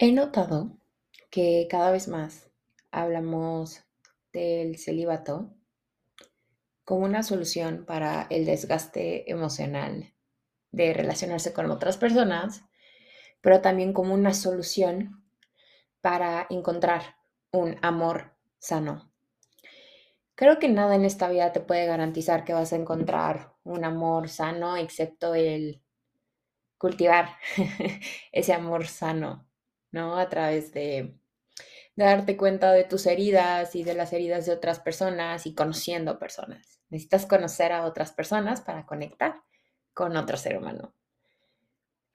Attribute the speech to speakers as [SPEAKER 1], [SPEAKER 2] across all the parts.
[SPEAKER 1] He notado que cada vez más hablamos del celibato como una solución para el desgaste emocional de relacionarse con otras personas, pero también como una solución para encontrar un amor sano. Creo que nada en esta vida te puede garantizar que vas a encontrar un amor sano excepto el cultivar ese amor sano ¿no? A través de, darte cuenta de tus heridas y de las heridas de otras personas y conociendo personas. Necesitas conocer a otras personas para conectar con otro ser humano.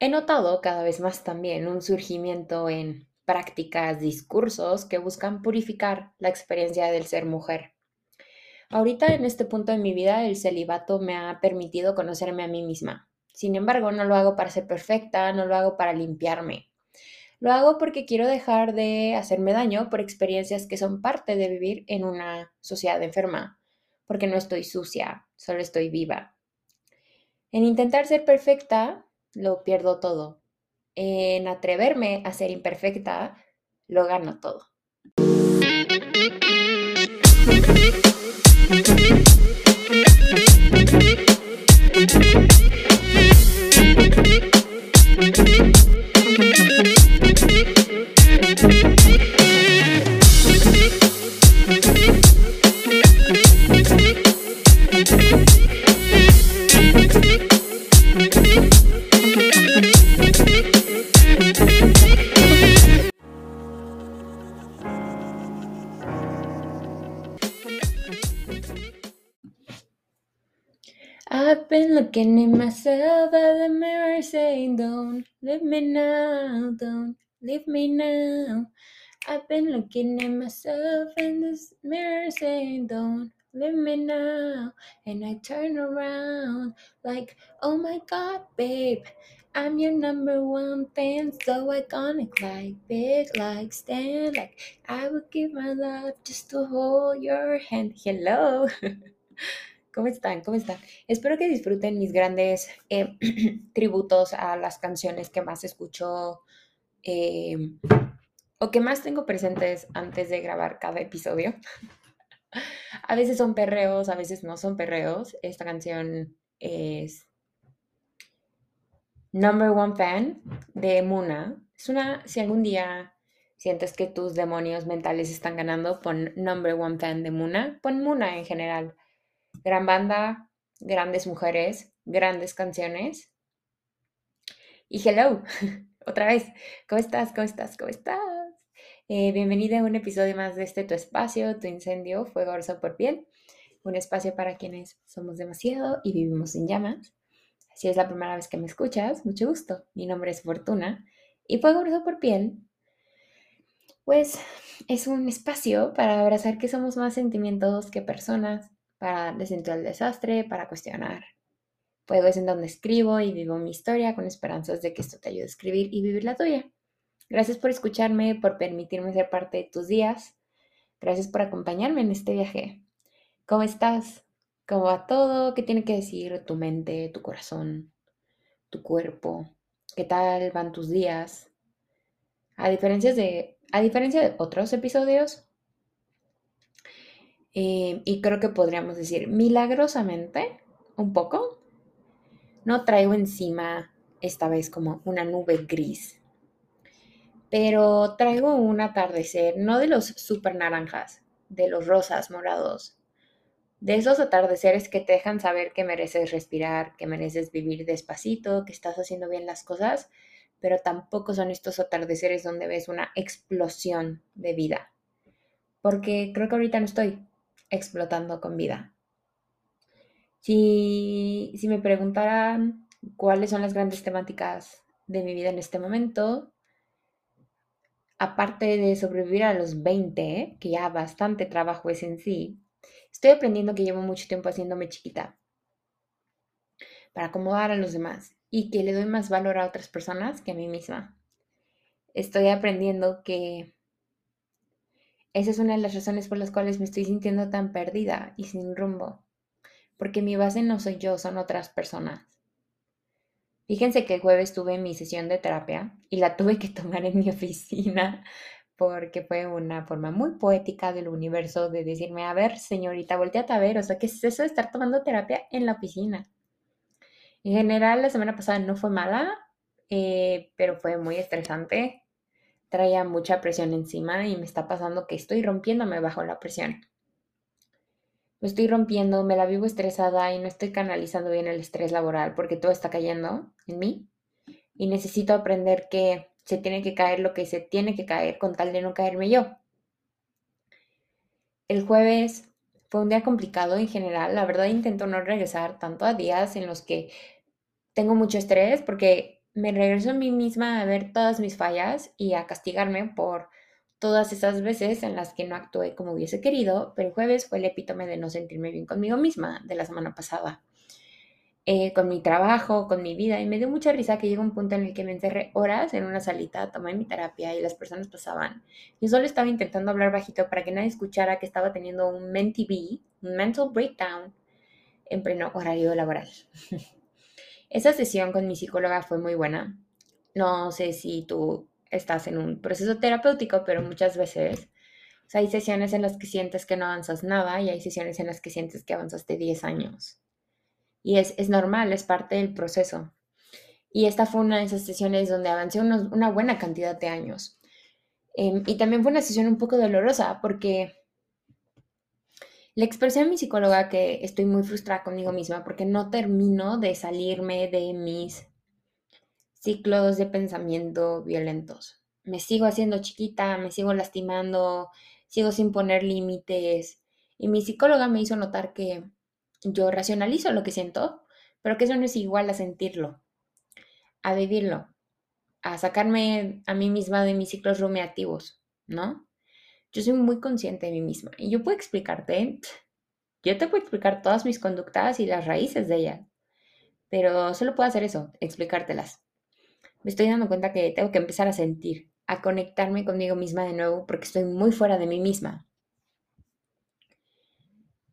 [SPEAKER 1] He notado cada vez más también un surgimiento en prácticas, discursos que buscan purificar la experiencia del ser mujer. Ahorita en este punto de mi vida el celibato me ha permitido conocerme a mí misma. Sin embargo, no lo hago para ser perfecta, no lo hago para limpiarme. Lo hago porque quiero dejar de hacerme daño por experiencias que son parte de vivir en una sociedad enferma, porque no estoy sucia, solo estoy viva. En intentar ser perfecta, lo pierdo todo. En atreverme a ser imperfecta, lo gano todo. Saying, Don't leave me now, don't leave me now. I've been looking at myself in this mirror saying, Don't leave me now. And I turn around like, Oh my god, babe, I'm your number one fan, so iconic, like big, like stand, like I would give my life just to hold your hand. Hello. ¿Cómo están? ¿Cómo están? Espero que disfruten mis grandes eh, tributos a las canciones que más escucho em, o que más tengo presentes antes de grabar cada episodio. a veces son perreos, a veces no son perreos. Esta canción es Number One Fan de Muna. Es una, si algún día sientes que tus demonios mentales están ganando, pon Number One Fan de Muna. Pon Muna en general Gran banda, grandes mujeres, grandes canciones. Y hello, otra vez, ¿cómo estás? ¿Cómo estás? ¿Cómo estás? Eh, bienvenida a un episodio más de este Tu Espacio, Tu Incendio, Fuego Orso por Piel. Un espacio para quienes somos demasiado y vivimos en llamas. Si es la primera vez que me escuchas, mucho gusto. Mi nombre es Fortuna y Fuego Orso por Piel pues es un espacio para abrazar que somos más sentimientos que personas, para descentrar el desastre, para cuestionar. Fuego es en donde escribo y vivo mi historia con esperanzas de que esto te ayude a escribir y vivir la tuya. Gracias por escucharme, por permitirme ser parte de tus días. Gracias por acompañarme en este viaje. ¿Cómo estás? ¿Cómo va todo? ¿Qué tiene que decir tu mente, tu corazón, tu cuerpo? ¿Qué tal van tus días? A de, a diferencia de otros episodios, eh, y creo que podríamos decir milagrosamente, un poco, no traigo encima esta vez como una nube gris, pero traigo un atardecer, no de los super naranjas, de los rosas morados, de esos atardeceres que te dejan saber que mereces respirar, que mereces vivir despacito, que estás haciendo bien las cosas, pero tampoco son estos atardeceres donde ves una explosión de vida. Porque creo que ahorita no estoy explotando con vida. Si, si me preguntaran cuáles son las grandes temáticas de mi vida en este momento, aparte de sobrevivir a los 20, que ya bastante trabajo es en sí, estoy aprendiendo que llevo mucho tiempo haciéndome chiquita para acomodar a los demás y que le doy más valor a otras personas que a mí misma. Estoy aprendiendo que esa es una de las razones por las cuales me estoy sintiendo tan perdida y sin rumbo. Porque mi base no soy yo, son otras personas. Fíjense que el jueves tuve mi sesión de terapia y la tuve que tomar en mi oficina porque fue una forma muy poética del universo de decirme, a ver, señorita, volteate a ver, o sea, ¿qué es eso de estar tomando terapia en la oficina? En general, la semana pasada no fue mala, eh, pero fue muy estresante. Traía mucha presión encima y me está pasando que estoy rompiéndome bajo la presión. Me estoy rompiendo, me la vivo estresada y no estoy canalizando bien el estrés laboral porque todo está cayendo en mí. Y necesito aprender que se tiene que caer lo que se tiene que caer con tal de no caerme yo. El jueves fue un día complicado en general. La verdad intento no regresar tanto a días en los que tengo mucho estrés porque me regreso a mí misma a ver todas mis fallas y a castigarme por todas esas veces en las que no actué como hubiese querido, pero el jueves fue el epítome de no sentirme bien conmigo misma de la semana pasada. Eh, con mi trabajo, con mi vida, y me dio mucha risa que llegó un punto en el que me encerré horas en una salita, tomé mi terapia y las personas pasaban. Yo solo estaba intentando hablar bajito para que nadie escuchara que estaba teniendo un un mental breakdown, en pleno horario laboral. Esa sesión con mi psicóloga fue muy buena. No sé si tú estás en un proceso terapéutico, pero muchas veces hay sesiones en las que sientes que no avanzas nada y hay sesiones en las que sientes que avanzaste 10 años. Y es, normal, es parte del proceso. Y esta fue una de esas sesiones donde avancé una buena cantidad de años. Em, y también fue una sesión un poco dolorosa porque le expresé a mi psicóloga que estoy muy frustrada conmigo misma porque no termino de salirme de mis ciclos de pensamiento violentos. Me sigo haciendo chiquita, me sigo lastimando, sigo sin poner límites. Y mi psicóloga me hizo notar que yo racionalizo lo que siento, pero que eso no es igual a sentirlo, a vivirlo, a sacarme a mí misma de mis ciclos rumiativos, ¿no? Yo soy muy consciente de mí misma y yo puedo explicarte, yo te puedo explicar todas mis conductas y las raíces de ellas, pero solo puedo hacer eso, explicártelas. Me estoy dando cuenta que tengo que empezar a sentir, a conectarme conmigo misma de nuevo porque estoy muy fuera de mí misma.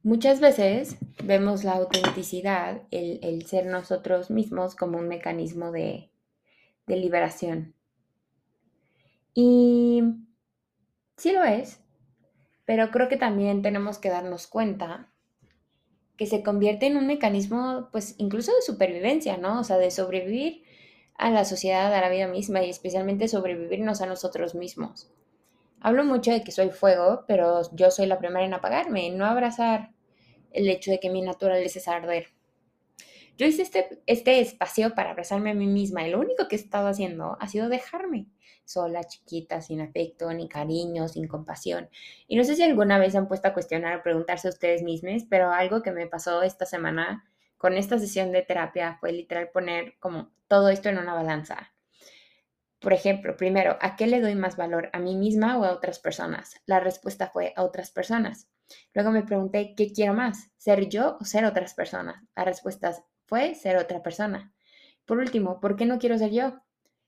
[SPEAKER 1] Muchas veces vemos la autenticidad, el, ser nosotros mismos como un mecanismo de, de liberación. Y sí lo es, pero creo que también tenemos que darnos cuenta que se convierte en un mecanismo, pues incluso de supervivencia, ¿no? O sea, de sobrevivir a la sociedad, a la vida misma y especialmente sobrevivirnos a nosotros mismos. Hablo mucho de que soy fuego, pero yo soy la primera en apagarme, en no abrazar el hecho de que mi naturaleza es arder. Yo hice este, este espacio para abrazarme a mí misma y lo único que he estado haciendo ha sido dejarme sola, chiquita, sin afecto, ni cariño, sin compasión. Y no sé si alguna vez han puesto a cuestionar o preguntarse a ustedes mismos, pero algo que me pasó esta semana con esta sesión de terapia fue literal poner como todo esto en una balanza. Por ejemplo, primero, ¿a qué le doy más valor? ¿A mí misma o a otras personas? La respuesta fue a otras personas. Luego me pregunté, ¿qué quiero más? ¿Ser yo o ser otras personas? La respuesta fue ser otra persona. Por último, ¿por qué no quiero ser yo?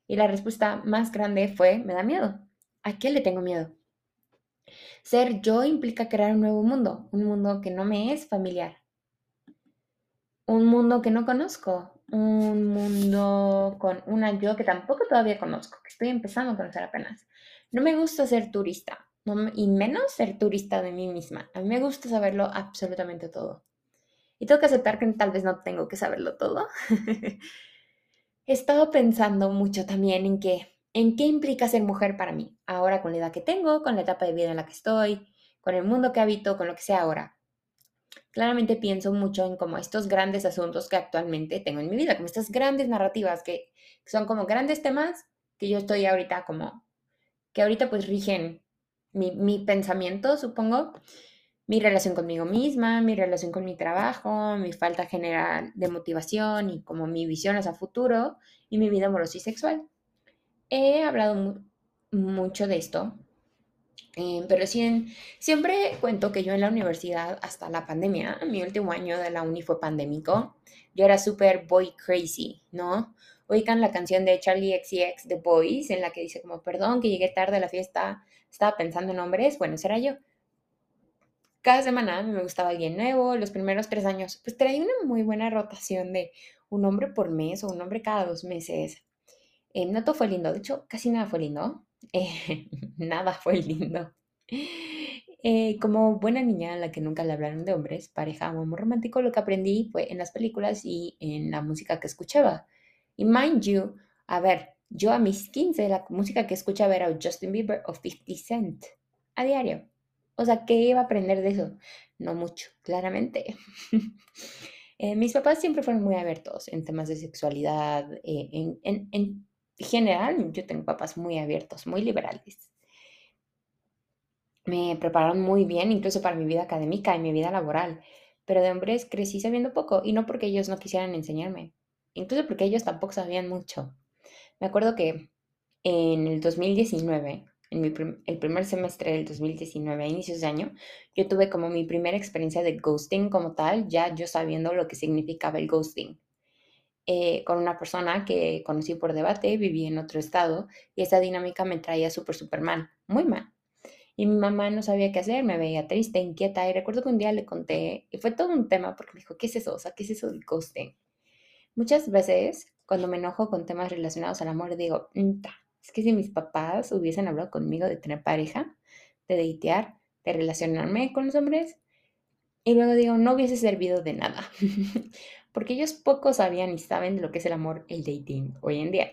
[SPEAKER 1] Y la respuesta más grande fue, me da miedo. ¿A qué le tengo miedo? Ser yo implica crear un nuevo mundo, un mundo que no me es familiar, un mundo que no conozco, un mundo con una yo que tampoco todavía conozco, que estoy empezando a conocer apenas. No me gusta ser turista, y menos ser turista de mí misma. A mí me gusta saberlo absolutamente todo. Y tengo que aceptar que tal vez no tengo que saberlo todo. He estado pensando mucho también en qué, en qué implica ser mujer para mí, ahora con la edad que tengo, con la etapa de vida en la que estoy, con el mundo que habito, con lo que sea ahora. Claramente pienso mucho en como estos grandes asuntos que actualmente tengo en mi vida, como estas grandes narrativas que, son como grandes temas que yo estoy ahorita como, que ahorita pues rigen mi, mi, pensamiento, supongo, mi relación conmigo misma, mi relación con mi trabajo, mi falta general de motivación y como mi visión hacia futuro y mi vida amorosa y sexual. He hablado mucho de esto eh, pero sí, siempre cuento que yo en la universidad, hasta la pandemia, mi último año de la uni fue pandémico, yo era súper boy crazy, ¿no? Oigan la canción de Charlie XCX, The Boys, en la que dice como, perdón que llegué tarde a la fiesta, estaba pensando en hombres, bueno, será yo. Cada semana me gustaba alguien nuevo, los primeros tres años, pues traía una muy buena rotación de un hombre por mes o un hombre cada dos meses. Eh, no todo fue lindo, de hecho, casi nada fue lindo. Eh, nada fue lindo. Eh, como buena niña a la que nunca le hablaron de hombres, pareja o amor romántico, lo que aprendí fue en las películas y en la música que escuchaba. Y mind you, a ver, yo a mis 15 la música que escuchaba era Justin Bieber o 50 Cent a diario. O sea, ¿qué iba a aprender de eso? No mucho, claramente. Eh, mis papás siempre fueron muy abiertos en temas de sexualidad. Eh, en, en, en general, yo tengo papás muy abiertos, muy liberales. Me prepararon muy bien, incluso para mi vida académica y mi vida laboral. Pero de hombres crecí sabiendo poco y no porque ellos no quisieran enseñarme, incluso porque ellos tampoco sabían mucho. Me acuerdo que en el 2019, en el primer semestre del 2019, a inicios de año, yo tuve como mi primera experiencia de ghosting como tal, ya yo sabiendo lo que significaba el ghosting. Eh, con una persona que conocí por debate, viví en otro estado y esa dinámica me traía súper, súper mal, muy mal. Y mi mamá no sabía qué hacer, me veía triste, inquieta y recuerdo que un día le conté y fue todo un tema porque me dijo, ¿qué es eso? O sea, ¿qué es eso del ghosting? Muchas veces cuando me enojo con temas relacionados al amor digo, es que si mis papás hubiesen hablado conmigo de tener pareja, de datear, de relacionarme con los hombres, y luego digo, no hubiese servido de nada, porque ellos poco sabían y saben de lo que es el amor, el dating hoy en día.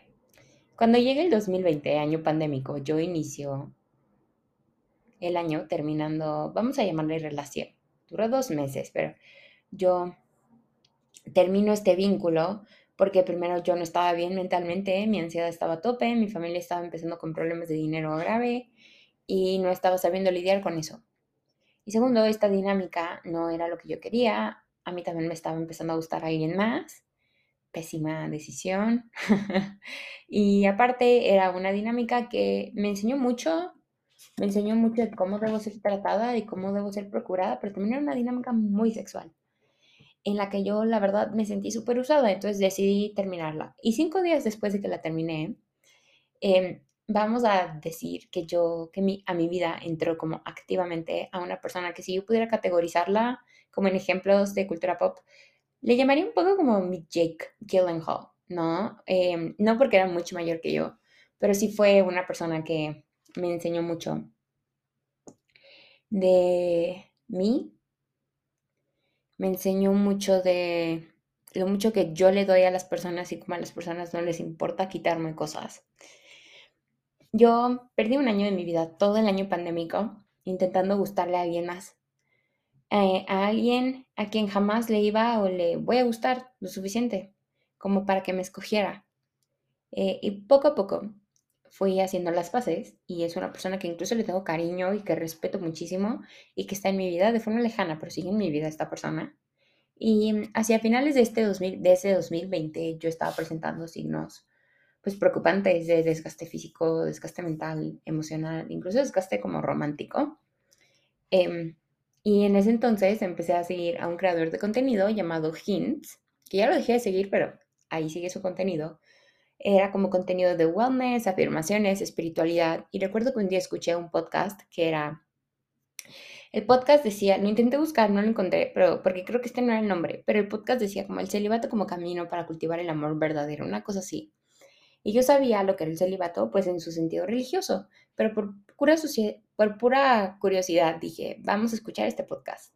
[SPEAKER 1] Cuando llegue el 2020, año pandémico, yo inicio el año terminando, vamos a llamarle relación. Duró dos meses, pero yo termino este vínculo porque primero yo no estaba bien mentalmente, mi ansiedad estaba a tope, mi familia estaba empezando con problemas de dinero grave y no estaba sabiendo lidiar con eso. Y segundo, esta dinámica no era lo que yo quería, a mí también me estaba empezando a gustar alguien más, pésima decisión. y aparte era una dinámica que me enseñó mucho, me enseñó mucho de cómo debo ser tratada y cómo debo ser procurada, pero también era una dinámica muy sexual en la que yo la verdad me sentí súper usada, entonces decidí terminarla. Y cinco días después de que la terminé, em, vamos a decir que yo, que a mi vida entró como activamente a una persona que si yo pudiera categorizarla como en ejemplos de cultura pop, le llamaría un poco como mi Jake Gyllenhaal, ¿no? Em, no porque era mucho mayor que yo, pero sí fue una persona que me enseñó mucho de mí me enseñó mucho de lo mucho que yo le doy a las personas y como a las personas no les importa quitarme cosas. Yo perdí un año de mi vida, todo el año pandémico, intentando gustarle a alguien más. Eh, a alguien a quien jamás le iba o le voy a gustar lo suficiente como para que me escogiera. Eh, y poco a poco fui haciendo las paces y es una persona que incluso le tengo cariño y que respeto muchísimo y que está en mi vida de forma lejana, pero sigue en mi vida esta persona. Y hacia finales de, este 2000, de ese 2020 yo estaba presentando signos pues preocupantes de desgaste físico, desgaste mental, emocional, incluso desgaste como romántico. Em, y en ese entonces empecé a seguir a un creador de contenido llamado Hints, que ya lo dejé de seguir, pero ahí sigue su contenido, era como contenido de wellness, afirmaciones, espiritualidad. Y recuerdo que un día escuché un podcast que era... El podcast decía, lo intenté buscar, no lo encontré, pero porque creo que este no era el nombre, pero el podcast decía como el celibato como camino para cultivar el amor verdadero, una cosa así. Y yo sabía lo que era el celibato, pues en su sentido religioso, pero por pura, por pura curiosidad dije, vamos a escuchar este podcast.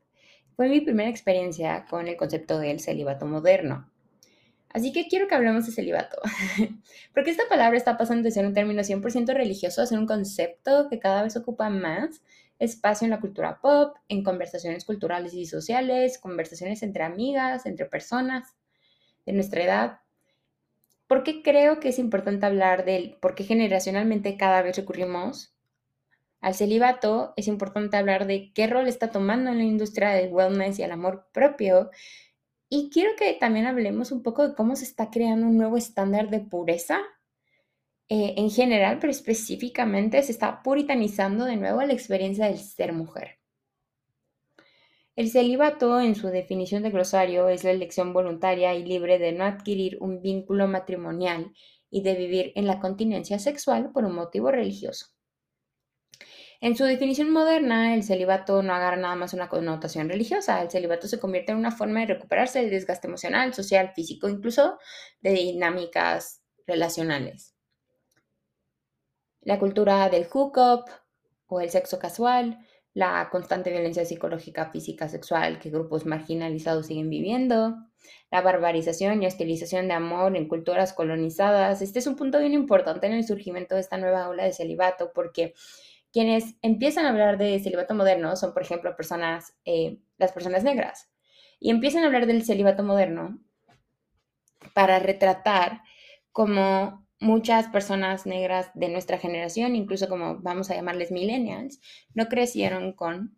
[SPEAKER 1] Fue mi primera experiencia con el concepto del celibato moderno. Así que quiero que hablemos de celibato, porque esta palabra está pasando de ser un término 100% religioso a ser un concepto que cada vez ocupa más espacio en la cultura pop, en conversaciones culturales y sociales, conversaciones entre amigas, entre personas de nuestra edad. ¿Por qué creo que es importante hablar del por qué generacionalmente cada vez recurrimos al celibato? Es importante hablar de qué rol está tomando en la industria del wellness y el amor propio y quiero que también hablemos un poco de cómo se está creando un nuevo estándar de pureza eh, en general, pero específicamente se está puritanizando de nuevo la experiencia del ser mujer. El celibato, en su definición de glosario, es la elección voluntaria y libre de no adquirir un vínculo matrimonial y de vivir en la continencia sexual por un motivo religioso. En su definición moderna, el celibato no agarra nada más una connotación religiosa. El celibato se convierte en una forma de recuperarse del desgaste emocional, social, físico, incluso de dinámicas relacionales. La cultura del hookup o el sexo casual, la constante violencia psicológica, física, sexual que grupos marginalizados siguen viviendo, la barbarización y hostilización de amor en culturas colonizadas. Este es un punto bien importante en el surgimiento de esta nueva ola de celibato porque quienes empiezan a hablar de celibato moderno son, por ejemplo, personas, eh, las personas negras. Y empiezan a hablar del celibato moderno para retratar como muchas personas negras de nuestra generación, incluso como vamos a llamarles millennials, no crecieron con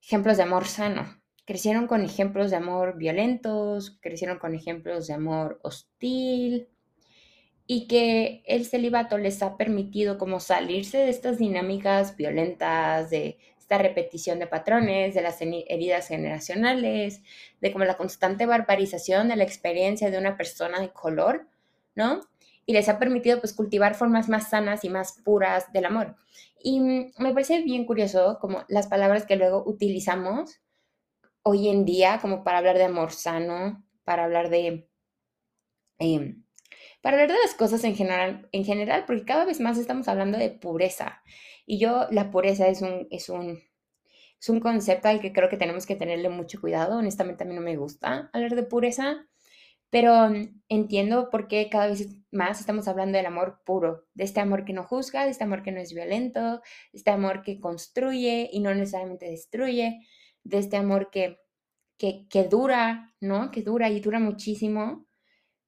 [SPEAKER 1] ejemplos de amor sano. Crecieron con ejemplos de amor violentos, crecieron con ejemplos de amor hostil y que el celibato les ha permitido como salirse de estas dinámicas violentas, de esta repetición de patrones, de las heridas generacionales, de como la constante barbarización de la experiencia de una persona de color, ¿no? y les ha permitido pues cultivar formas más sanas y más puras del amor. Y me parece bien curioso como las palabras que luego utilizamos hoy en día como para hablar de amor sano, para hablar de... Em, para hablar de las cosas en general, en general, porque cada vez más estamos hablando de pureza. Y yo, la pureza es un, es un, es un concepto al que creo que tenemos que tenerle mucho cuidado. Honestamente, a mí no me gusta hablar de pureza, pero mm, entiendo por qué cada vez más estamos hablando del amor puro, de este amor que no juzga, de este amor que no es violento, de este amor que construye y no necesariamente destruye, de este amor que, que, que dura, ¿no? Que dura y dura muchísimo.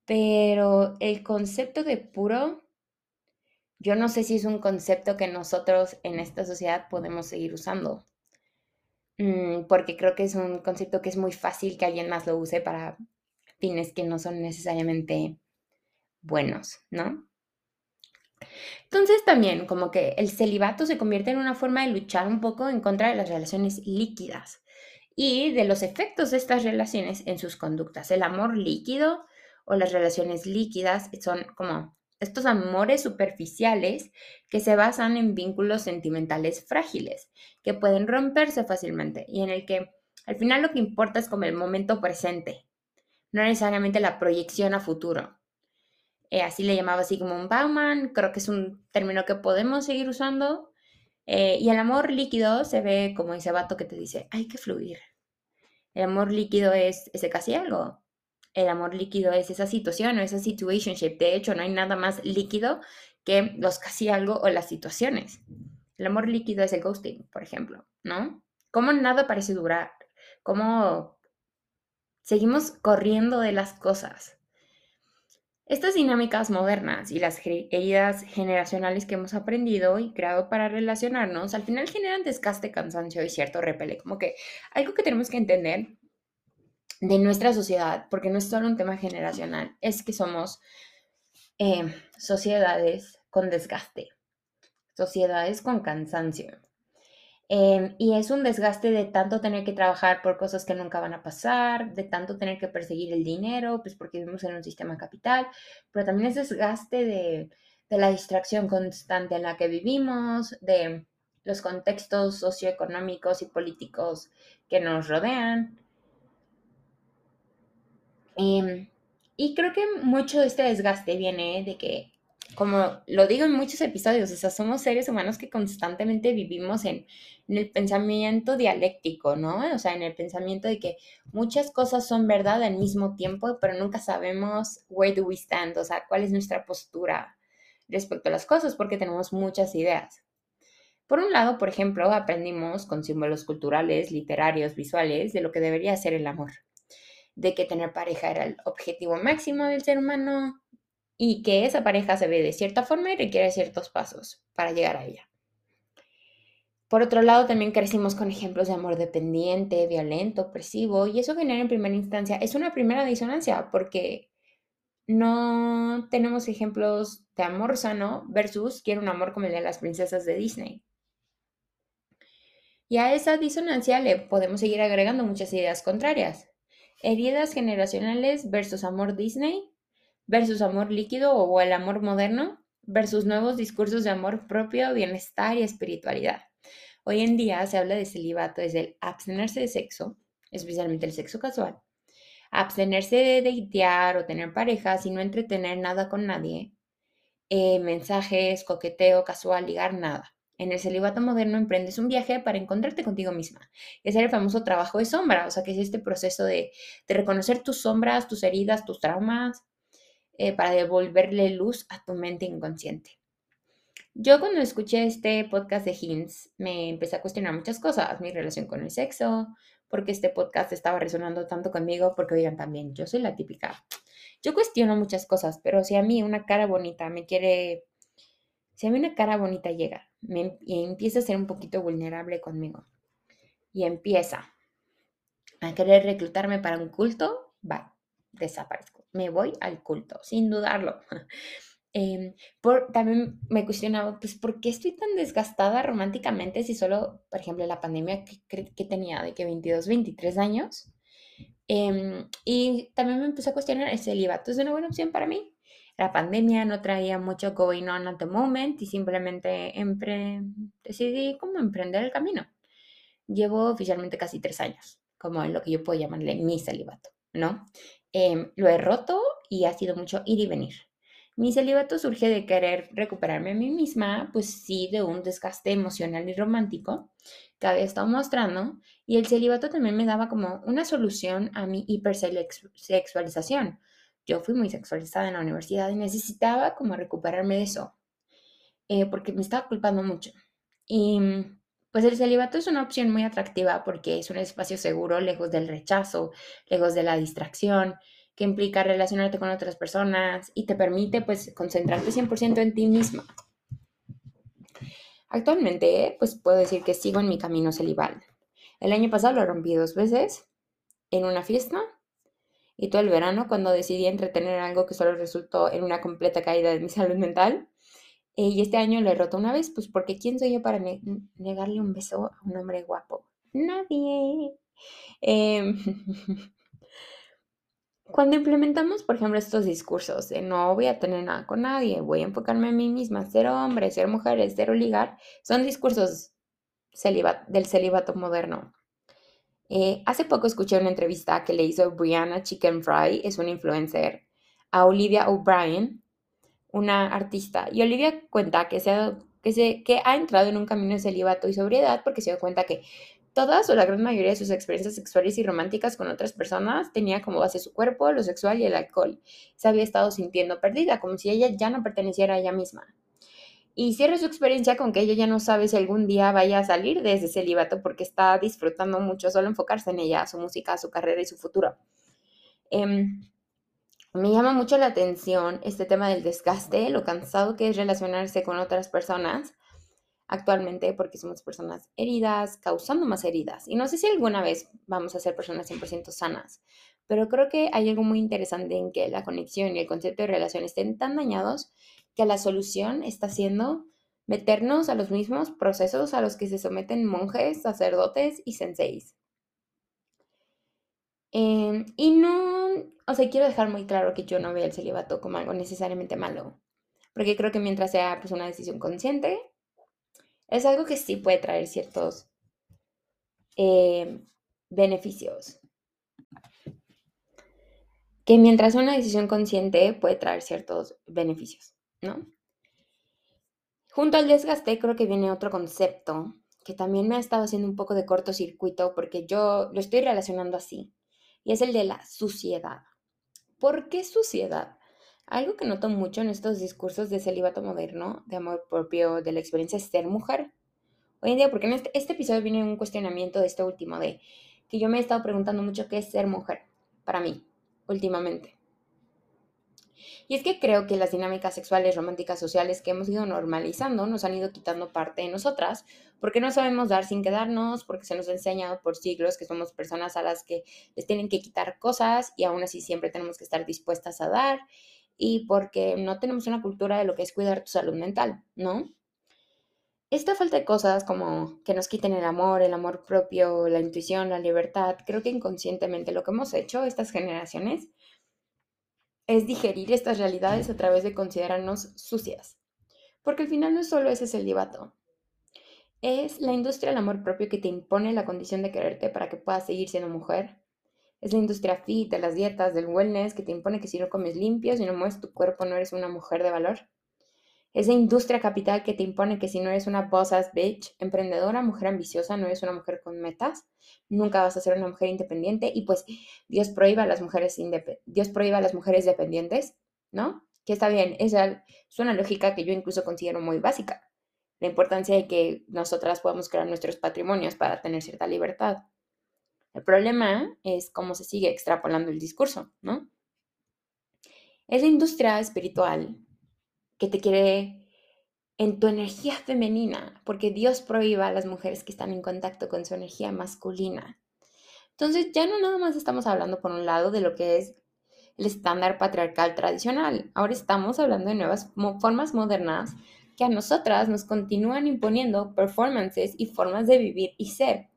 [SPEAKER 1] Pero el concepto de puro, yo no sé si es un concepto que nosotros en esta sociedad podemos seguir usando. Mm, porque creo que es un concepto que es muy fácil que alguien más lo use para fines que no son necesariamente buenos, ¿no? Entonces también como que el celibato se convierte en una forma de luchar un poco en contra de las relaciones líquidas y de los efectos de estas relaciones en sus conductas. El amor líquido o las relaciones líquidas son como estos amores superficiales que se basan en vínculos sentimentales frágiles, que pueden romperse fácilmente y en el que al final lo que importa es como el momento presente, no necesariamente la proyección a futuro. Eh, así le llamaba un Bauman, creo que es un término que podemos seguir usando. Eh, y el amor líquido se ve como ese vato que te dice, hay que fluir. El amor líquido es ese casi algo. El amor líquido es esa situación o esa situationship. De hecho, no hay nada más líquido que los casi algo o las situaciones. El amor líquido es el ghosting, por ejemplo, ¿no? Como nada parece durar, como seguimos corriendo de las cosas. Estas dinámicas modernas y las heridas generacionales que hemos aprendido y creado para relacionarnos, al final generan desgaste, cansancio y cierto repele. Como que algo que tenemos que entender de nuestra sociedad, porque no es solo un tema generacional, es que somos eh, sociedades con desgaste, sociedades con cansancio. Em, y es un desgaste de tanto tener que trabajar por cosas que nunca van a pasar, de tanto tener que perseguir el dinero, pues porque vivimos en un sistema capital, pero también es desgaste de, de la distracción constante en la que vivimos, de los contextos socioeconómicos y políticos que nos rodean. Em, y creo que mucho de este desgaste viene de que como lo digo en muchos episodios, o sea, somos seres humanos que constantemente vivimos en, el pensamiento dialéctico, ¿no? O sea, en el pensamiento de que muchas cosas son verdad al mismo tiempo, pero nunca sabemos where do we stand, o sea, cuál es nuestra postura respecto a las cosas, porque tenemos muchas ideas. Por un lado, por ejemplo, aprendimos con símbolos culturales, literarios, visuales, de lo que debería ser el amor, de que tener pareja era el objetivo máximo del ser humano, y que esa pareja se ve de cierta forma y requiere ciertos pasos para llegar a ella. Por otro lado, también crecimos con ejemplos de amor dependiente, violento, opresivo, y eso genera en primera instancia, es una primera disonancia, porque no tenemos ejemplos de amor sano versus quiero un amor como el de las princesas de Disney. Y a esa disonancia le podemos seguir agregando muchas ideas contrarias. Heridas generacionales versus amor Disney versus amor líquido o el amor moderno versus nuevos discursos de amor propio, bienestar y espiritualidad. Hoy en día se habla de celibato desde el abstenerse de sexo, especialmente el sexo casual, abstenerse de deitear o tener parejas y no entretener nada con nadie, eh, mensajes, coqueteo casual, ligar, nada. En el celibato moderno emprendes un viaje para encontrarte contigo misma. Es el famoso trabajo de sombra, o sea, que es este proceso de, reconocer tus sombras, tus heridas, tus traumas, eh, para devolverle luz a tu mente inconsciente. Yo cuando escuché este podcast de Hints me empecé a cuestionar muchas cosas, mi relación con el sexo, porque este podcast estaba resonando tanto conmigo, porque oigan también, yo soy la típica. Yo cuestiono muchas cosas, pero si a mí una cara bonita me quiere, si a mí una cara bonita llega y empieza a ser un poquito vulnerable conmigo y empieza a querer reclutarme para un culto, va, desaparezco. Me voy al culto, sin dudarlo. Em, por, también me cuestionaba, pues, ¿por qué estoy tan desgastada románticamente si solo, por ejemplo, la pandemia que, que tenía de que 22, 23 años? Em, y también me empecé a cuestionar, ¿el celibato es una buena opción para mí? La pandemia no traía mucho going on at the moment y simplemente decidí cómo emprender el camino. Llevo oficialmente casi tres años, como en lo que yo puedo llamarle mi celibato, ¿no? Em, lo he roto y ha sido mucho ir y venir. Mi celibato surge de querer recuperarme a mí misma, pues sí, de un desgaste emocional y romántico que había estado mostrando, y el celibato también me daba como una solución a mi hipersexualización yo fui muy sexualizada en la universidad y necesitaba como recuperarme de eso, eh, porque me estaba culpando mucho. Y pues el celibato es una opción muy atractiva porque es un espacio seguro, lejos del rechazo, lejos de la distracción, que implica relacionarte con otras personas y te permite pues concentrarte 100% en ti misma. Actualmente, pues puedo decir que sigo en mi camino celibal. El año pasado lo rompí dos veces en una fiesta y todo el verano cuando decidí entretener algo que solo resultó en una completa caída de mi salud mental. Eh, y este año lo he roto una vez, pues porque ¿quién soy yo para negarle un beso a un hombre guapo? Nadie. Em, cuando implementamos, por ejemplo, estos discursos de no voy a tener nada con nadie, voy a enfocarme en mí misma, ser hombre, ser mujer, ser ligar, son discursos del celibato moderno. Eh, hace poco escuché una entrevista que le hizo Brianna Chicken Fry, es una influencer, a Olivia O'Brien, una artista. Y Olivia cuenta que, se ha, que, se, que ha entrado en un camino de celibato y sobriedad porque se dio cuenta que todas o la gran mayoría de sus experiencias sexuales y románticas con otras personas tenía como base su cuerpo, lo sexual y el alcohol. Se había estado sintiendo perdida, como si ella ya no perteneciera a ella misma y cierra su experiencia con que ella ya no sabe si algún día vaya a salir de ese celibato porque está disfrutando mucho solo enfocarse en ella, su música, su carrera y su futuro. Em, me llama mucho la atención este tema del desgaste, lo cansado que es relacionarse con otras personas actualmente porque somos personas heridas, causando más heridas. Y no sé si alguna vez vamos a ser personas 100% sanas, pero creo que hay algo muy interesante en que la conexión y el concepto de relación estén tan dañados que la solución está siendo meternos a los mismos procesos a los que se someten monjes, sacerdotes y senseis. Em, y no, o sea, quiero dejar muy claro que yo no veo el celibato como algo necesariamente malo, porque creo que mientras sea pues, una decisión consciente, es algo que sí puede traer ciertos em, beneficios. Que mientras una decisión consciente puede traer ciertos beneficios. ¿No? Junto al desgaste creo que viene otro concepto que también me ha estado haciendo un poco de cortocircuito porque yo lo estoy relacionando así, y es el de la suciedad. ¿Por qué suciedad? Algo que noto mucho en estos discursos de celibato moderno, de amor propio, de la experiencia de ser mujer. Hoy en día, porque en este, este episodio viene un cuestionamiento de este último, de que yo me he estado preguntando mucho qué es ser mujer para mí, últimamente. Y es que creo que las dinámicas sexuales, románticas, sociales que hemos ido normalizando nos han ido quitando parte de nosotras, porque no sabemos dar sin quedarnos, porque se nos ha enseñado por siglos que somos personas a las que les tienen que quitar cosas y aún así siempre tenemos que estar dispuestas a dar, y porque no tenemos una cultura de lo que es cuidar tu salud mental, ¿no? Esta falta de cosas como que nos quiten el amor, el amor propio, la intuición, la libertad, creo que inconscientemente lo que hemos hecho estas generaciones es digerir estas realidades a través de considerarnos sucias. Porque al final no solo ese celibato. Es la industria del amor propio que te impone la condición de quererte para que puedas seguir siendo mujer. Es la industria fit, de las dietas, del wellness, que te impone que si no comes limpio, si no mueves tu cuerpo, no eres una mujer de valor. Esa industria capital que te impone que si no eres una boss ass bitch, emprendedora, mujer ambiciosa, no eres una mujer con metas, nunca vas a ser una mujer independiente y pues Dios prohíba a las mujeres Dios prohíba a las mujeres dependientes, ¿no? Que está bien, esa es una lógica que yo incluso considero muy básica. La importancia de que nosotras podamos crear nuestros patrimonios para tener cierta libertad. El problema es cómo se sigue extrapolando el discurso, ¿no? Es la industria espiritual que te quiere en tu energía femenina, porque Dios prohíba a las mujeres que están en contacto con su energía masculina. Entonces ya no nada más estamos hablando por un lado de lo que es el estándar patriarcal tradicional, ahora estamos hablando de nuevas formas modernas que a nosotras nos continúan imponiendo performances y formas de vivir y ser.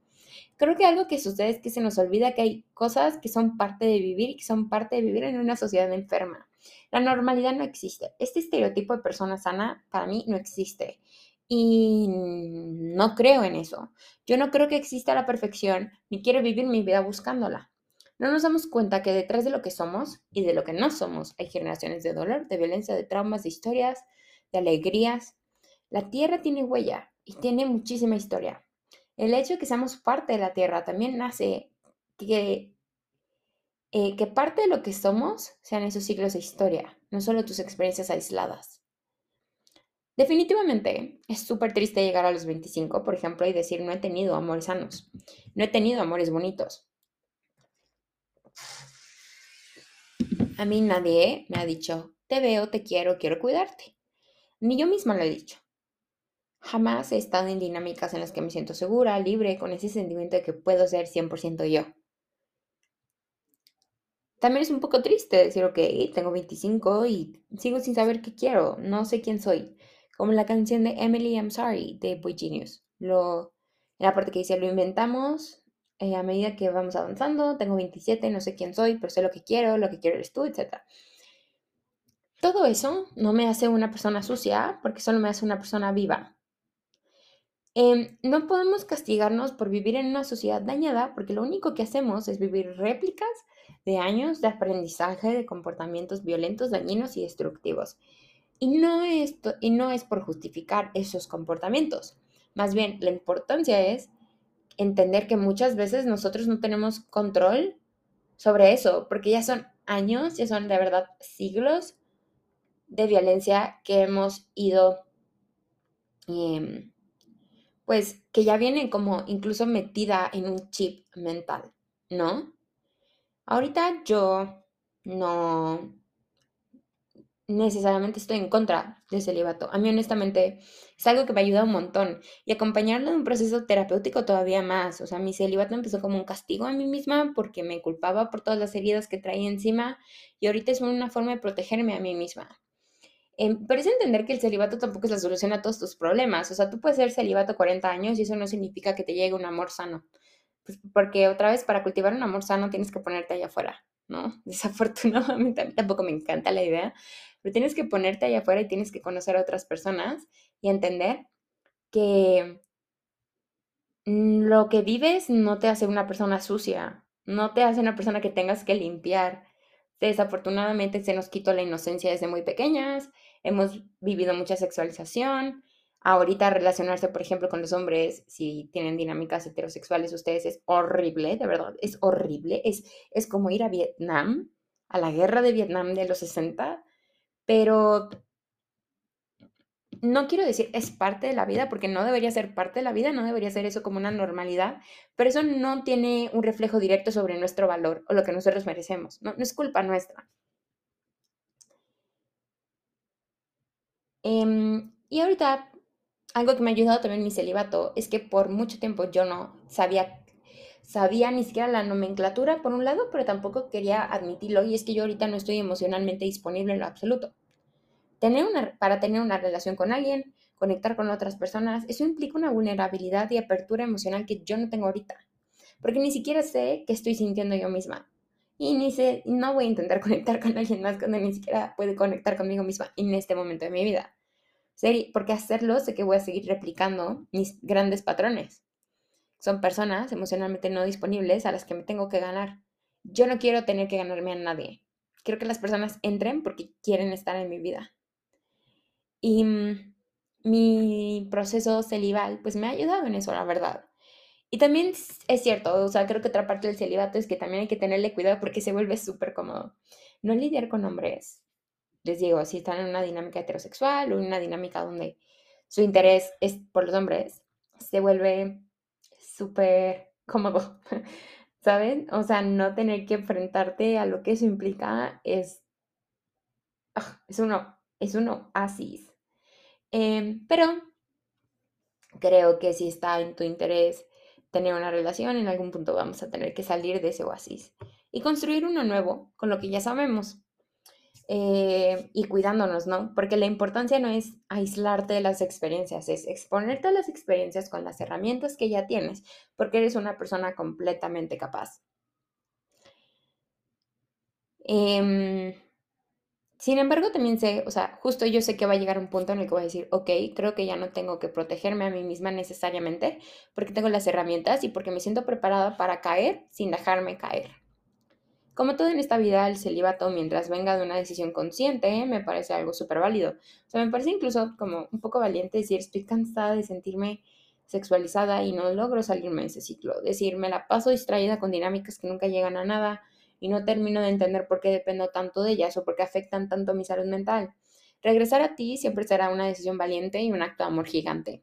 [SPEAKER 1] Creo que algo que sucede es que se nos olvida que hay cosas que son parte de vivir y que son parte de vivir en una sociedad enferma. La normalidad no existe. Este estereotipo de persona sana para mí no existe. Y no creo en eso. Yo no creo que exista la perfección ni quiero vivir mi vida buscándola. No nos damos cuenta que detrás de lo que somos y de lo que no somos hay generaciones de dolor, de violencia, de traumas, de historias, de alegrías. La tierra tiene huella y tiene muchísima historia. El hecho de que seamos parte de la tierra también hace que eh, que parte de lo que somos sean esos siglos de historia, no solo tus experiencias aisladas. Definitivamente es súper triste llegar a los 25, por ejemplo, y decir no he tenido amores sanos, no he tenido amores bonitos. A mí nadie me ha dicho, te veo, te quiero, quiero cuidarte. Ni yo misma lo he dicho. Jamás he estado en dinámicas en las que me siento segura, libre, con ese sentimiento de que puedo ser 100% yo también es un poco triste decir, ok, tengo 25 y sigo sin saber qué quiero, no sé quién soy. Como la canción de Emily, I'm Sorry, de Boy Genius. Lo, en la parte que dice, lo inventamos eh, a medida que vamos avanzando, tengo 27, no sé quién soy, pero sé lo que quiero, lo que quiero eres tú, etc. Todo eso no me hace una persona sucia, porque solo me hace una persona viva. Em, no podemos castigarnos por vivir en una sociedad dañada, porque lo único que hacemos es vivir réplicas de años de aprendizaje de comportamientos violentos, dañinos y destructivos. Y no, es, y no es por justificar esos comportamientos. Más bien, la importancia es entender que muchas veces nosotros no tenemos control sobre eso, porque ya son años, ya son de verdad siglos de violencia que hemos ido, em, pues que ya viene como incluso metida en un chip mental, ¿no? Ahorita yo no necesariamente estoy en contra del celibato. A mí honestamente es algo que me ayuda un montón y acompañarlo en un proceso terapéutico todavía más. O sea, mi celibato empezó como un castigo a mí misma porque me culpaba por todas las heridas que traía encima y ahorita es una forma de protegerme a mí misma. Eh, pero es entender que el celibato tampoco es la solución a todos tus problemas. O sea, tú puedes ser celibato 40 años y eso no significa que te llegue un amor sano. Pues porque otra vez, para cultivar un amor sano tienes que ponerte allá afuera, ¿no? Desafortunadamente a mí tampoco me encanta la idea, pero tienes que ponerte allá afuera y tienes que conocer a otras personas y entender que lo que vives no te hace una persona sucia, no te hace una persona que tengas que limpiar. Desafortunadamente se nos quitó la inocencia desde muy pequeñas, hemos vivido mucha sexualización, ahorita relacionarse, por ejemplo, con los hombres, si tienen dinámicas heterosexuales ustedes, es horrible, de verdad, es horrible. Es, es como ir a Vietnam, a la guerra de Vietnam de los 60, pero no quiero decir es parte de la vida, porque no debería ser parte de la vida, no debería ser eso como una normalidad, pero eso no tiene un reflejo directo sobre nuestro valor o lo que nosotros merecemos, no, es culpa nuestra. Em, y ahorita algo que me ha ayudado también mi celibato es que por mucho tiempo yo no sabía sabía ni siquiera la nomenclatura por un lado, pero tampoco quería admitirlo y es que yo ahorita no estoy emocionalmente disponible en lo absoluto. Tener una, para tener una relación con alguien, conectar con otras personas, eso implica una vulnerabilidad y apertura emocional que yo no tengo ahorita, porque ni siquiera sé qué estoy sintiendo yo misma. Y ni sé, no voy a intentar conectar con alguien más cuando ni siquiera puedo conectar conmigo misma en este momento de mi vida. Porque hacerlo sé que voy a seguir replicando mis grandes patrones. Son personas emocionalmente no disponibles a las que me tengo que ganar. Yo no quiero tener que ganarme a nadie. Quiero que las personas entren porque quieren estar en mi vida. Y mm, mi proceso celibal, pues me ha ayudado en eso, la verdad. Y también es cierto, o sea, creo que otra parte del celibato es que también hay que tenerle cuidado porque se vuelve súper cómodo. No lidiar con hombres, les digo, si están en una dinámica heterosexual o en una dinámica donde su interés es por los hombres, se vuelve súper cómodo, ¿saben? O sea, no tener que enfrentarte a lo que eso implica es, ah, es uno, es uno oasis. Em, pero creo que si está en tu interés tener una relación, en algún punto vamos a tener que salir de ese oasis y construir uno nuevo con lo que ya sabemos. Eh, y cuidándonos, ¿no? Porque la importancia no es aislarte de las experiencias, es exponerte a las experiencias con las herramientas que ya tienes, porque eres una persona completamente capaz. Em, sin embargo, también sé, o sea, justo yo sé que va a llegar un punto en el que voy a decir, ok, creo que ya no tengo que protegerme a mí misma necesariamente, porque tengo las herramientas y porque me siento preparada para caer sin dejarme caer. Como todo en esta vida, el celibato, mientras venga de una decisión consciente, me parece algo súper válido. O sea, me parece incluso como un poco valiente decir, estoy cansada de sentirme sexualizada y no logro salirme de ese ciclo. Decir, me la paso distraída con dinámicas que nunca llegan a nada y no termino de entender por qué dependo tanto de ellas o por qué afectan tanto mi salud mental. Regresar a ti siempre será una decisión valiente y un acto de amor gigante.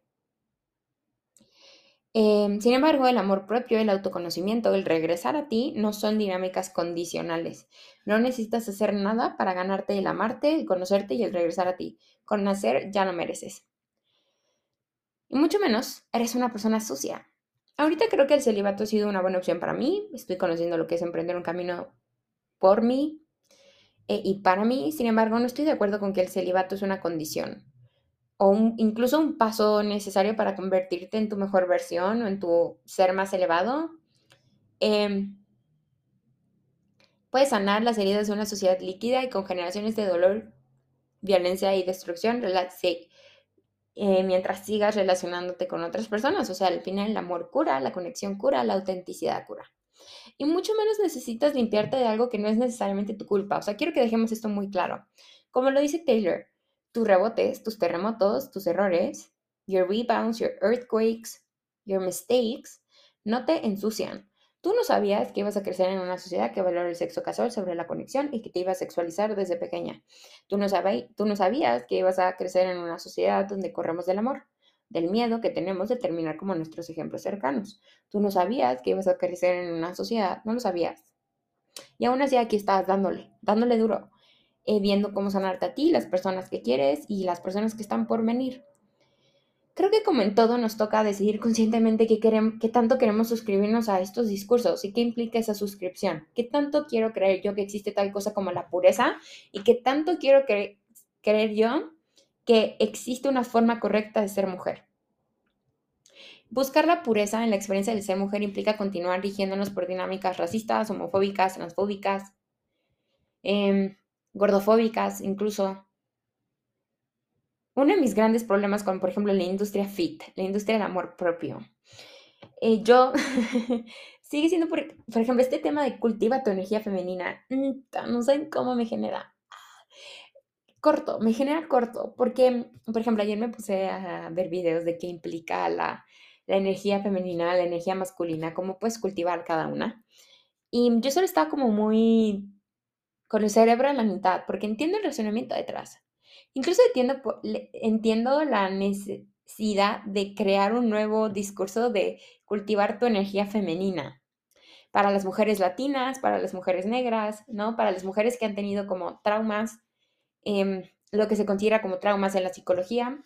[SPEAKER 1] Em, sin embargo, el amor propio, el autoconocimiento, el regresar a ti no son dinámicas condicionales. No necesitas hacer nada para ganarte el amarte, el conocerte y el regresar a ti. Con nacer ya lo mereces. Y mucho menos eres una persona sucia. Ahorita creo que el celibato ha sido una buena opción para mí. Estoy conociendo lo que es emprender un camino por mí eh, y para mí. Sin embargo, no estoy de acuerdo con que el celibato es una condición o incluso un paso necesario para convertirte en tu mejor versión o en tu ser más elevado. Em, puedes sanar las heridas de una sociedad líquida y con generaciones de dolor, violencia y destrucción eh, mientras sigas relacionándote con otras personas. O sea, al final el amor cura, la conexión cura, la autenticidad cura. Y mucho menos necesitas limpiarte de algo que no es necesariamente tu culpa. O sea, quiero que dejemos esto muy claro. Como lo dice Taylor, tus rebotes, tus terremotos, tus errores, your rebounds, your earthquakes, your mistakes, no te ensucian. Tú no sabías que ibas a crecer en una sociedad que valora el sexo casual sobre la conexión y que te iba a sexualizar desde pequeña. Tú no, tú no sabías que ibas a crecer en una sociedad donde corremos del amor, del miedo que tenemos de terminar como nuestros ejemplos cercanos. Tú no sabías que ibas a crecer en una sociedad, no lo sabías. Y aún así aquí estás dándole, dándole duro, eh, viendo cómo sanarte a ti, las personas que quieres y las personas que están por venir. Creo que como en todo nos toca decidir conscientemente qué, tanto queremos suscribirnos a estos discursos y qué implica esa suscripción. ¿Qué tanto quiero creer yo que existe tal cosa como la pureza y qué tanto quiero creer yo que existe una forma correcta de ser mujer? Buscar la pureza en la experiencia de ser mujer implica continuar rigiéndonos por dinámicas racistas, homofóbicas, transfóbicas, em, gordofóbicas incluso, uno de mis grandes problemas con, por ejemplo, la industria fit, la industria del amor propio, eh, yo, sigue siendo, por, ejemplo, este tema de cultiva tu energía femenina, no sé cómo me genera corto, me genera corto, porque, por ejemplo, ayer me puse a ver videos de qué implica la, la energía femenina, la energía masculina, cómo puedes cultivar cada una. Y yo solo estaba como muy con el cerebro en la mitad, porque entiendo el razonamiento detrás. Incluso entiendo, entiendo la necesidad de crear un nuevo discurso de cultivar tu energía femenina para las mujeres latinas, para las mujeres negras, ¿no? Para las mujeres que han tenido como traumas, em, lo que se considera como traumas en la psicología.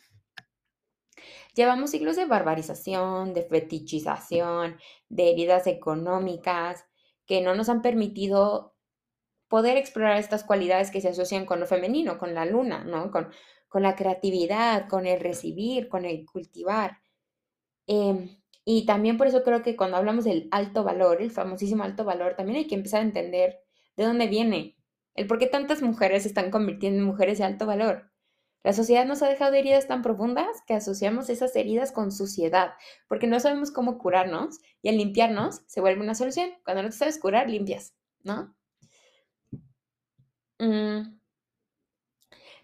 [SPEAKER 1] Llevamos siglos de barbarización, de fetichización, de heridas económicas que no nos han permitido poder explorar estas cualidades que se asocian con lo femenino, con la luna, ¿no? Con, con la creatividad, con el recibir, con el cultivar. Em, y también por eso creo que cuando hablamos del alto valor, el famosísimo alto valor, también hay que empezar a entender de dónde viene, el por qué tantas mujeres se están convirtiendo en mujeres de alto valor. La sociedad nos ha dejado heridas tan profundas que asociamos esas heridas con suciedad, porque no sabemos cómo curarnos y al limpiarnos se vuelve una solución. Cuando no te sabes curar, limpias, ¿no?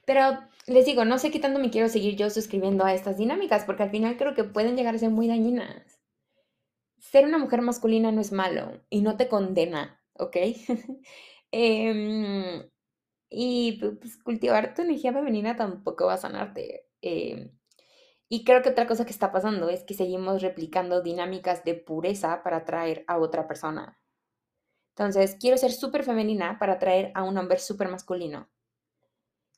[SPEAKER 1] Pero les digo, no sé qué tanto me quiero seguir yo suscribiendo a estas dinámicas, porque al final creo que pueden llegar a ser muy dañinas. Ser una mujer masculina no es malo y no te condena, ¿ok? Em, y pues, cultivar tu energía femenina tampoco va a sanarte. Em, y creo que otra cosa que está pasando es que seguimos replicando dinámicas de pureza para atraer a otra persona. Entonces, quiero ser súper femenina para atraer a un hombre súper masculino.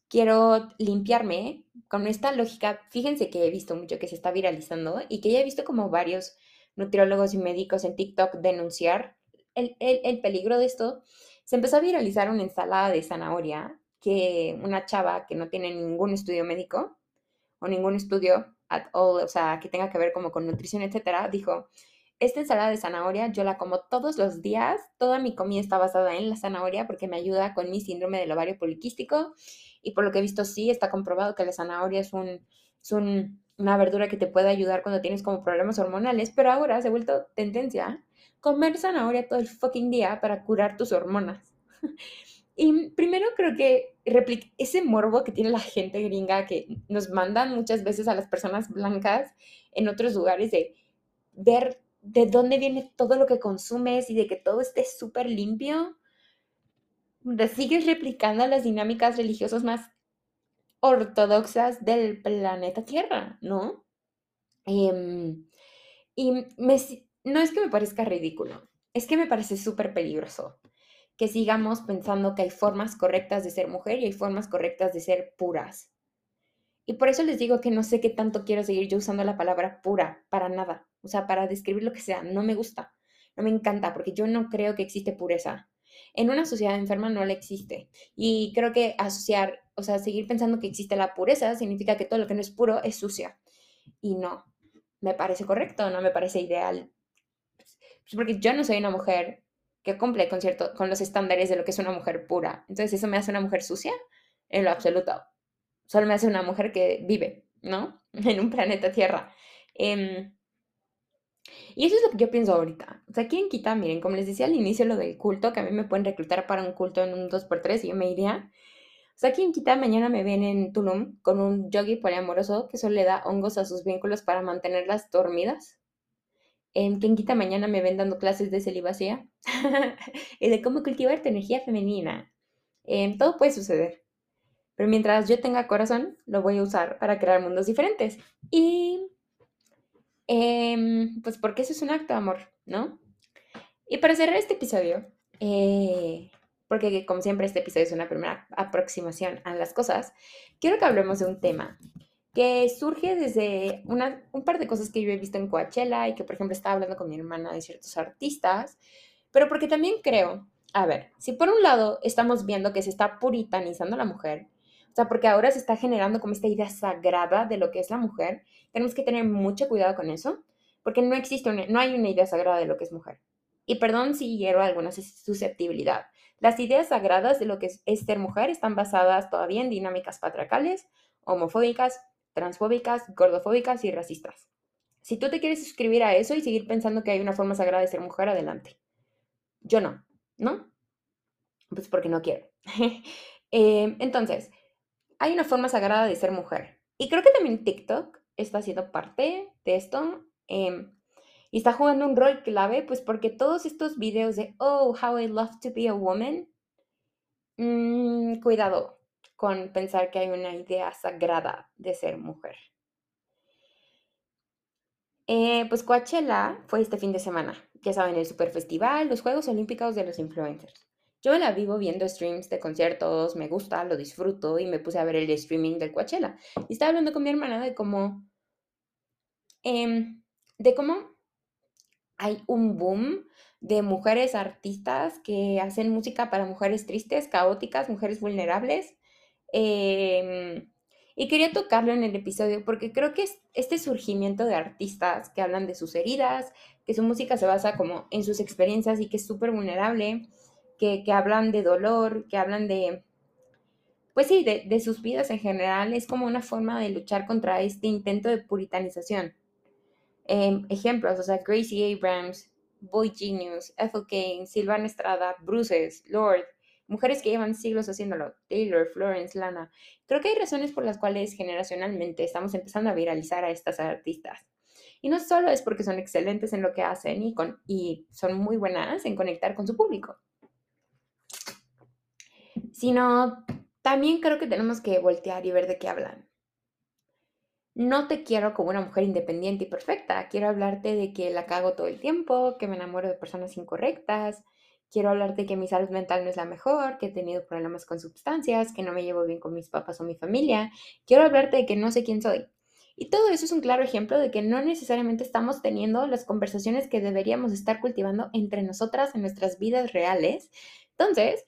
[SPEAKER 1] Quiero limpiarme con esta lógica. Fíjense que he visto mucho que se está viralizando y que ya he visto como varios nutriólogos y médicos en TikTok denunciar el, el peligro de esto se empezó a viralizar una ensalada de zanahoria que una chava que no tiene ningún estudio médico o ningún estudio at all, o sea, que tenga que ver como con nutrición, etcétera, dijo, esta ensalada de zanahoria yo la como todos los días, toda mi comida está basada en la zanahoria porque me ayuda con mi síndrome del ovario poliquístico y por lo que he visto sí está comprobado que la zanahoria es un, es una verdura que te puede ayudar cuando tienes como problemas hormonales, pero ahora se ha vuelto tendencia comer zanahoria todo el fucking día para curar tus hormonas. Y primero creo que ese morbo que tiene la gente gringa que nos mandan muchas veces a las personas blancas en otros lugares de ver de dónde viene todo lo que consumes y de que todo esté súper limpio, sigues replicando las dinámicas religiosas más ortodoxas del planeta Tierra, ¿no? Em, y no es que me parezca ridículo, es que me parece súper peligroso que sigamos pensando que hay formas correctas de ser mujer y hay formas correctas de ser puras. Y por eso les digo que no sé qué tanto quiero seguir yo usando la palabra pura, para nada. O sea, para describir lo que sea, no me gusta, no me encanta, porque yo no creo que existe pureza. En una sociedad enferma no la existe. Y creo que asociar, o sea, seguir pensando que existe la pureza significa que todo lo que no es puro es sucio. Y no, me parece correcto, no me parece ideal pues, porque yo no soy una mujer que cumple con, cierto, con los estándares de lo que es una mujer pura. Entonces, ¿eso me hace una mujer sucia? En lo absoluto. Solo me hace una mujer que vive, ¿no? En un planeta Tierra. Em, y eso es lo que yo pienso ahorita. O sea, ¿quién quita? Miren, como les decía al inicio lo del culto, que a mí me pueden reclutar para un culto en un 2x3 y yo me iría. O sea, ¿quién quita? Mañana me ven en Tulum con un yogi poliamoroso que solo le da hongos a sus vínculos para mantenerlas dormidas en quita mañana me ven dando clases de celibacia y de cómo cultivar tu energía femenina. Em, todo puede suceder. Pero mientras yo tenga corazón, lo voy a usar para crear mundos diferentes. Y em, pues porque eso es un acto de amor, ¿no? Y para cerrar este episodio, eh, porque como siempre este episodio es una primera aproximación a las cosas, quiero que hablemos de un tema que surge desde una, un par de cosas que yo he visto en Coachella y que, por ejemplo, estaba hablando con mi hermana de ciertos artistas, pero porque también creo, a ver, si por un lado estamos viendo que se está puritanizando la mujer, porque ahora se está generando como esta idea sagrada de lo que es la mujer, tenemos que tener mucho cuidado con eso, porque no existe, no hay una idea sagrada de lo que es mujer. Y perdón si hiero alguna susceptibilidad. Las ideas sagradas de lo que es ser mujer están basadas todavía en dinámicas patriarcales, homofóbicas, transfóbicas, gordofóbicas y racistas. Si tú te quieres suscribir a eso y seguir pensando que hay una forma sagrada de ser mujer, adelante. Yo no, ¿no? Pues porque no quiero. Em, entonces, hay una forma sagrada de ser mujer. Y creo que también TikTok está siendo parte de esto. Em, y está jugando un rol clave, pues porque todos estos videos de, oh, how I love to be a woman, mm, cuidado, con pensar que hay una idea sagrada de ser mujer. Eh, pues Coachella fue este fin de semana. Ya saben, el Super Festival, los Juegos Olímpicos de los Influencers. Yo la vivo viendo streams de conciertos, me gusta, lo disfruto y me puse a ver el streaming del Coachella. Y estaba hablando con mi hermana de cómo, em, de cómo hay un boom de mujeres artistas que hacen música para mujeres tristes, caóticas, mujeres vulnerables Em, y quería tocarlo en el episodio porque creo que es este surgimiento de artistas que hablan de sus heridas, que su música se basa como en sus experiencias y que es súper vulnerable, que, hablan de dolor, que hablan de, pues sí, de, sus vidas en general, es como una forma de luchar contra este intento de puritanización. Em, ejemplos, o sea, Gracie Abrams, Boy Genius, Ethel Kane, Silvana Estrada, Bruces, Lord, mujeres que llevan siglos haciéndolo, Taylor, Florence, Lana. Creo que hay razones por las cuales generacionalmente estamos empezando a viralizar a estas artistas. Y no solo es porque son excelentes en lo que hacen y, con, y son muy buenas en conectar con su público, sino también creo que tenemos que voltear y ver de qué hablan. No te quiero como una mujer independiente y perfecta. Quiero hablarte de que la cago todo el tiempo, que me enamoro de personas incorrectas. Quiero hablarte que mi salud mental no es la mejor, que he tenido problemas con sustancias, que no me llevo bien con mis papás o mi familia. Quiero hablarte de que no sé quién soy. Y todo eso es un claro ejemplo de que no necesariamente estamos teniendo las conversaciones que deberíamos estar cultivando entre nosotras en nuestras vidas reales. Entonces,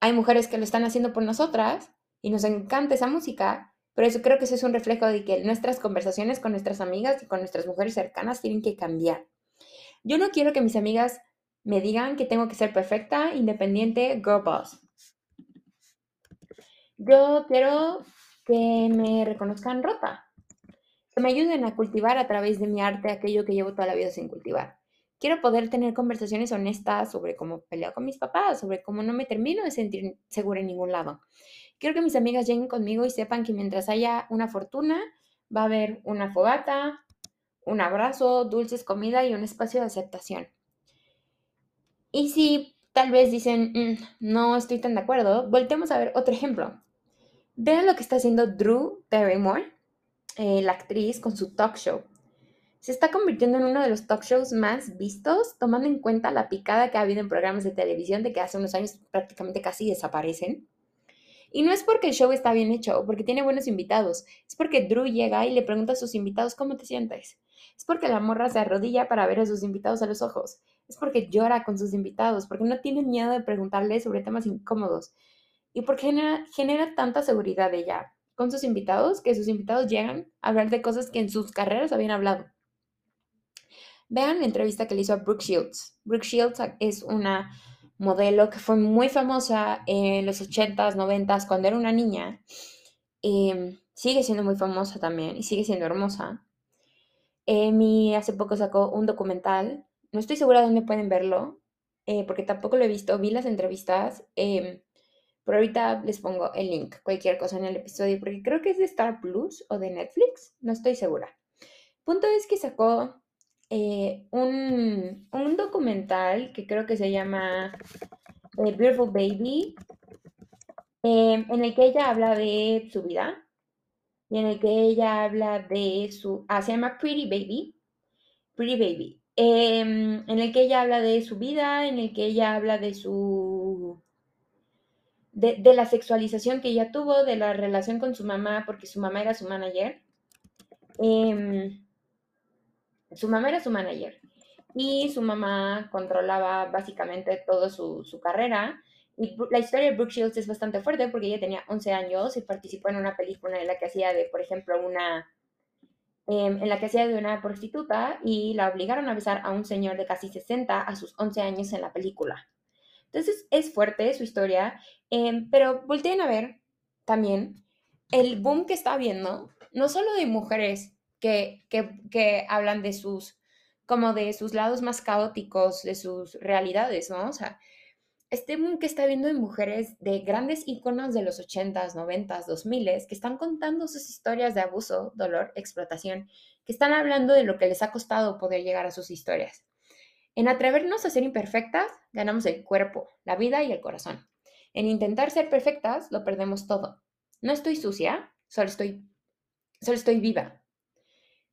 [SPEAKER 1] hay mujeres que lo están haciendo por nosotras y nos encanta esa música, pero eso creo que eso es un reflejo de que nuestras conversaciones con nuestras amigas y con nuestras mujeres cercanas tienen que cambiar. Yo no quiero que mis amigas me digan que tengo que ser perfecta, independiente, girl boss. Yo quiero que me reconozcan rota, me ayuden a cultivar a través de mi arte aquello que llevo toda la vida sin cultivar. Quiero poder tener conversaciones honestas sobre cómo peleo con mis papás, sobre cómo no me termino de sentir segura en ningún lado. Quiero que mis amigas lleguen conmigo y sepan que mientras haya una fortuna, va a haber una fogata, un abrazo, dulces, comida y un espacio de aceptación. Y si tal vez dicen, mm, no estoy tan de acuerdo, voltemos a ver otro ejemplo. Vean lo que está haciendo Drew Barrymore eh, la actriz con su talk show. Se está convirtiendo en uno de los talk shows más vistos, tomando en cuenta la picada que ha habido en programas de televisión de que hace unos años prácticamente casi desaparecen. Y no es porque el show está bien hecho o porque tiene buenos invitados, es porque Drew llega y le pregunta a sus invitados cómo te sientes. Es porque la morra se arrodilla para ver a sus invitados a los ojos. Es porque llora con sus invitados, porque no tiene miedo de preguntarle sobre temas incómodos. Y porque genera, genera tanta seguridad ella con sus invitados, que sus invitados llegan a hablar de cosas que en sus carreras habían hablado. Vean la entrevista que le hizo a Brooke Shields. Brooke Shields es una modelo que fue muy famosa en los 80s, 90s, cuando era una niña. Em, sigue siendo muy famosa también y sigue siendo hermosa. Emi hace poco sacó un documental. No estoy segura de dónde pueden verlo, eh, porque tampoco lo he visto. Vi las entrevistas. Em, pero ahorita les pongo el link, cualquier cosa en el episodio, porque creo que es de Star Plus o de Netflix, no estoy segura. Punto es que sacó eh, un, documental que creo que se llama eh, Beautiful Baby, em, en el que ella habla de su vida y en el que ella habla de su... Ah, se llama Pretty Baby. Pretty Baby. Em, en el que ella habla de su vida, en el que ella habla de su de, la sexualización que ella tuvo, de la relación con su mamá, porque su mamá era su manager. Em, su mamá era su manager y su mamá controlaba básicamente toda su, carrera. Y la historia de Brooke Shields es bastante fuerte porque ella tenía 11 años y participó en una película en la que hacía de, por ejemplo, una... Em, en la que hacía de una prostituta y la obligaron a besar a un señor de casi 60 a sus 11 años en la película. Entonces es fuerte su historia, em, pero volteen a ver también el boom que está habiendo, no solo de mujeres que, que, hablan de sus, como de sus lados más caóticos, de sus realidades, ¿no? O este boom que está habiendo de mujeres de grandes íconos de los 80s, 90s, 2000s, que están contando sus historias de abuso, dolor, explotación, que están hablando de lo que les ha costado poder llegar a sus historias. En atrevernos a ser imperfectas, ganamos el cuerpo, la vida y el corazón. En intentar ser perfectas, lo perdemos todo. No estoy sucia, solo estoy, solo estoy viva.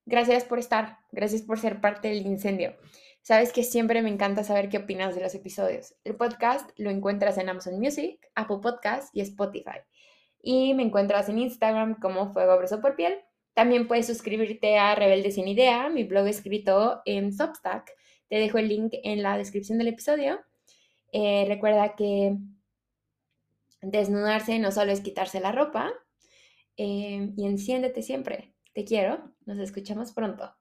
[SPEAKER 1] Gracias por estar, gracias por ser parte del incendio. Sabes que siempre me encanta saber qué opinas de los episodios. El podcast lo encuentras en Amazon Music, Apple Podcast y Spotify. Y me encuentras en Instagram como Fuego Abrazo por Piel. También puedes suscribirte a Rebelde Sin Idea, mi blog escrito en Substack, te dejo el link en la descripción del episodio. Eh, recuerda que desnudarse no solo es quitarse la ropa. Eh, y enciéndete siempre. Te quiero. Nos escuchamos pronto.